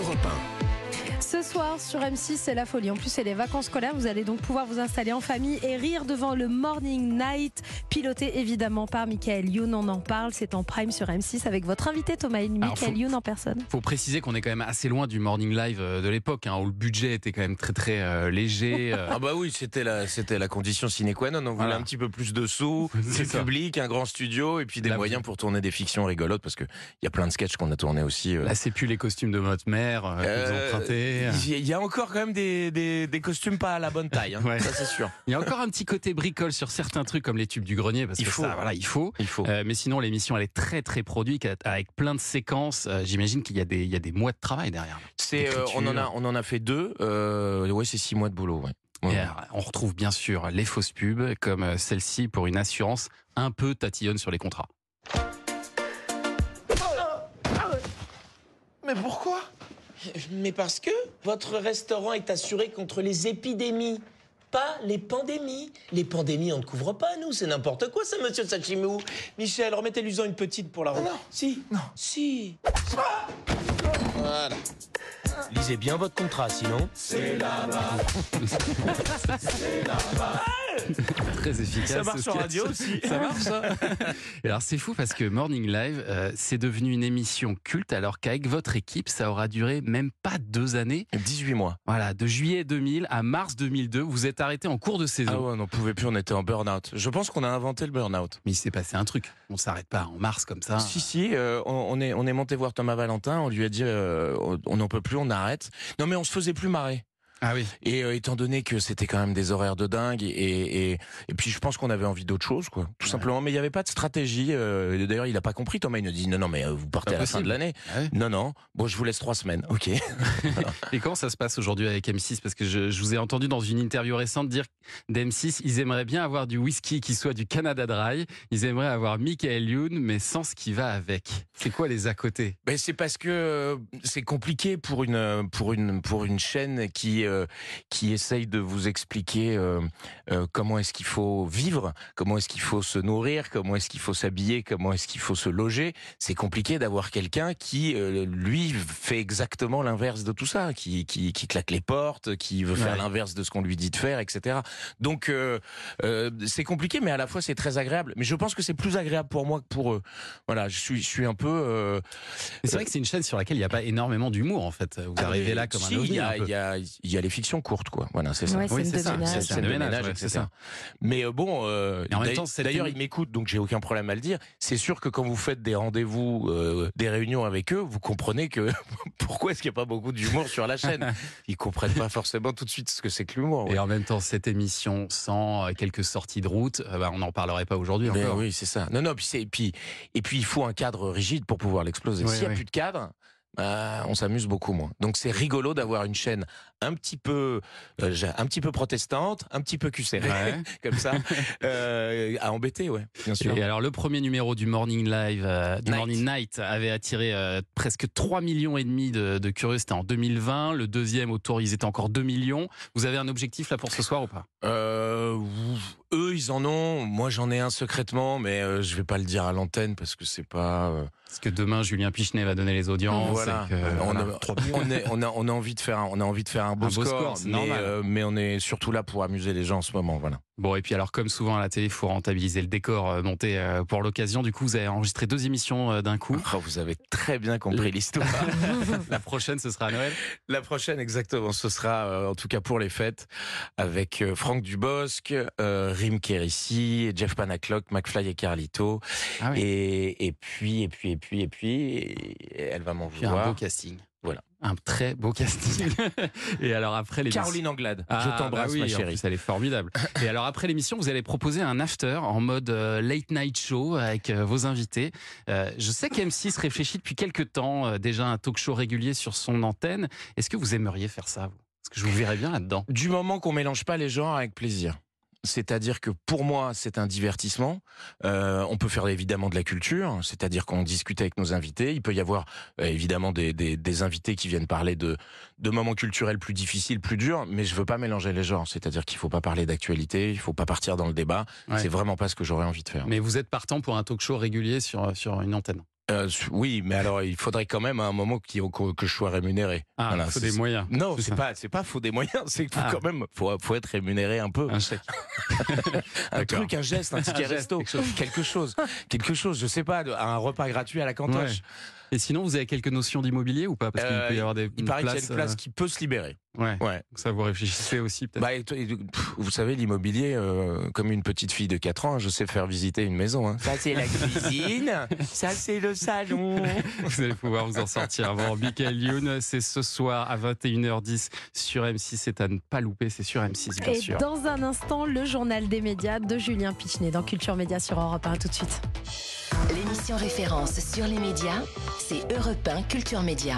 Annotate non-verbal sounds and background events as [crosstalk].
Europe Ce soir sur M6, c'est la folie. En plus, c'est les vacances scolaires. Vous allez donc pouvoir vous installer en famille et rire devant le Morning Night, piloté évidemment par Michael Youn. On en parle, c'est en prime sur M6 avec votre invité Thomas Alors, Michael Youn en personne. faut préciser qu'on est quand même assez loin du morning live euh, de l'époque, hein, où le budget était quand même très très euh, léger. [laughs] euh, Ah bah oui, c'était la, c'était la condition sine qua non. On voulait Voilà. un petit peu plus de sous, [laughs] C'est du public, un grand studio et puis des moyens pour tourner des fictions rigolotes parce que il y a plein de sketchs qu'on a tourné aussi. euh. Là, c'est plus les costumes de votre mère euh, que vous Il y a encore quand même des, des, des costumes pas à la bonne taille, hein. [laughs] Ouais. ça c'est sûr. Il y a encore un petit côté bricole sur certains trucs comme les tubes du grenier, parce Il que faut. ça, voilà, il faut. Il faut. Euh, mais sinon, l'émission, elle est très très produite avec plein de séquences. Euh, J'imagine qu'il y, a des- il y a des mois de travail derrière. C'est, euh, on en a, écriture. on en a fait deux. Euh, ouais, c'est six mois de boulot. Ouais. Ouais. Et alors, on retrouve bien sûr les fausses pubs, comme celle-ci pour une assurance un peu tatillonne sur les contrats. Mais pourquoi? Mais parce que votre restaurant est assuré contre les épidémies, pas les pandémies. Les pandémies, on ne couvre pas, nous, c'est n'importe quoi ça, monsieur Sachimou. Michel, remettez-lui-en une petite pour la route. Non. Si. Non. Si. Voilà. Lisez bien votre contrat, sinon. [laughs] [laughs] Très efficace. Ça marche en radio aussi. Ça marche ça Et Alors c'est fou parce que Morning Live, euh, c'est devenu une émission culte alors qu'avec votre équipe, ça aura duré même pas deux années. 18 mois. Voilà, de juillet 2000 à mars 2002, vous êtes arrêté en cours de saison. Ah ouais, on n'en pouvait plus, on était en burn-out. Je pense qu'on a inventé le burn-out. Mais il s'est passé un truc. On s'arrête pas en mars comme ça. Si, si, euh, on, on est, on est monté voir Thomas Valentin, on lui a dit euh, on n'en peut plus, on arrête. Non mais on se faisait plus marrer. Ah oui. Et euh, étant donné que c'était quand même des horaires de dingue, et, et, et puis je pense qu'on avait envie d'autre chose, quoi, tout Ouais. simplement. Mais il n'y avait pas de stratégie. euh, D'ailleurs, il n'a pas compris. Thomas, il nous dit non, non, mais euh, vous partez à la fin de l'année. Ah ouais. Non, non. Bon, je vous laisse trois semaines. Ok. [laughs] Et comment ça se passe aujourd'hui avec M6 Parce que je, je vous ai entendu dans une interview récente dire d'M6, ils aimeraient bien avoir du whisky qui soit du Canada Dry. Ils aimeraient avoir Michael Youn, mais sans ce qui va avec. C'est quoi les à côté? Ben c'est parce que euh, c'est compliqué pour une pour une pour une chaîne qui euh, qui essaye de vous expliquer euh, euh, comment est-ce qu'il faut vivre, comment est-ce qu'il faut se nourrir, comment est-ce qu'il faut s'habiller, comment est-ce qu'il faut se loger. C'est compliqué d'avoir quelqu'un qui lui fait exactement l'inverse de tout ça, qui qui qui claque les portes, qui veut faire Ouais. l'inverse de ce qu'on lui dit de faire, etc. Donc c'est compliqué, mais à la fois c'est très agréable. Mais je pense que c'est plus agréable pour moi que pour eux. Voilà, je suis je suis un peu C'est vrai que c'est une chaîne sur laquelle il n'y a pas énormément d'humour en fait. Vous arrivez là comme Si, un ovni. Il y, a, a, les fictions courtes, quoi. Voilà, c'est ça. Ouais, Oui, c'est ça. ménage. C'est ménage, ménage, ouais, etc. c'est ça. Mais euh, bon, euh, Et en même d'ailleurs- ils m'écoutent, donc j'ai aucun problème à le dire. C'est sûr que quand vous faites des rendez-vous, euh, des réunions avec eux, vous comprenez que [laughs] pourquoi est-ce qu'il n'y a pas beaucoup d'humour sur la chaîne? [laughs] Ils comprennent pas forcément tout de suite ce que c'est que l'humour. ouais. Et en même temps, cette émission sans euh, quelques sorties de route, euh, bah, on n'en parlerait pas aujourd'hui encore. oui, c'est ça. Non, non, puis et puis et puis il faut un cadre rigide pour pouvoir l'exploser. S'il n'y a plus de cadre, bah, on s'amuse beaucoup moins. Donc c'est rigolo d'avoir une chaîne un petit peu euh, un petit peu protestante, un petit peu Ouais. [laughs] comme ça, euh, à embêter, ouais, bien sûr. Et alors le premier numéro du Morning Live, euh, du Night. Morning Night, avait attiré euh, presque 3 millions et demi de, de curieux. C'était en 2020. Le deuxième autour, ils étaient encore 2 millions. Vous avez un objectif là pour ce soir ou pas? Euh, eux, ils en ont. Moi, j'en ai un secrètement, mais euh, je vais pas le dire à l'antenne parce que c'est pas. Parce que demain, Julien Pichenet va donner les audiences. voilà. et que, on, voilà. a, on, est- on a, on a envie de faire, un, on a envie de faire un beau, Un beau score, mais, euh, mais on est surtout là pour amuser les gens en ce moment, voilà. Bon, et puis alors, comme souvent à la télé, il faut rentabiliser le décor euh, monté euh, pour l'occasion. Du coup, vous avez enregistré deux émissions euh, d'un coup. Oh, vous avez très bien compris l'histoire. [laughs] La prochaine, ce sera à Noël. La prochaine, exactement, ce sera en tout cas pour les fêtes avec Franck Dubosc, Rim Kérissi, Jeff Panaclock, McFly et Carlito, Ah oui. et, et puis et puis et puis et puis et elle va m'en Puis un vouloir. beau casting. Voilà. Un très beau casting. [laughs] et alors après les Caroline Anglade, Ah, je t'embrasse bah oui, ma en chérie. plus, elle est formidable. Et alors après l'émission, vous allez proposer un after en mode euh, late night show avec euh, vos invités. Euh, je sais qu'M6 réfléchit depuis quelques temps euh, déjà à un talk show régulier sur son antenne. Est-ce que vous aimeriez faire ça vous? Parce que je vous verrais bien là-dedans. Du moment qu'on mélange pas les genres avec plaisir. C'est-à-dire que pour moi, c'est un divertissement. Euh, on peut faire évidemment de la culture, c'est-à-dire qu'on discute avec nos invités. Il peut y avoir euh, évidemment des, des, des invités qui viennent parler de, de moments culturels plus difficiles, plus durs, mais je veux pas mélanger les genres. C'est-à-dire qu'il faut pas parler d'actualité, il faut pas partir dans le débat. Ouais. C'est vraiment pas ce que j'aurais envie de faire. Mais vous êtes partant pour un talk show régulier sur, sur une antenne. Euh, oui, mais alors il faudrait quand même à un moment que, je sois rémunéré. Ah, Voilà, faut des moyens. Non, C'est pas, c'est pas faut des moyens, c'est qu'il faut Ah. quand même, faut, faut être rémunéré un peu. Un chèque. [laughs] un truc, un geste, un ticket Un resto, quelque chose. quelque chose, quelque chose, je sais pas, un repas gratuit à la cantoche. Ouais. Et sinon, vous avez quelques notions d'immobilier ou pas? Parce qu'il Euh, peut y avoir des Il paraît qu'il y a une place euh, qui peut se libérer. Ouais. Ouais. Ça, vous réfléchissez aussi peut-être. Bah, vous savez, l'immobilier, euh, comme une petite fille de 4 ans, je sais faire visiter une maison. hein. Ça, c'est la cuisine. ça, c'est le salon. [laughs] Vous allez pouvoir vous en sortir avant. Michael Youn, c'est ce soir à 21h10 sur M6. C'est à ne pas louper, c'est sur M6, bien Et sûr. dans un instant, le journal des médias de Julien Pichenet dans Culture Média sur Europe 1. Tout de suite. L'émission référence sur les médias, c'est Europe 1 Culture Média.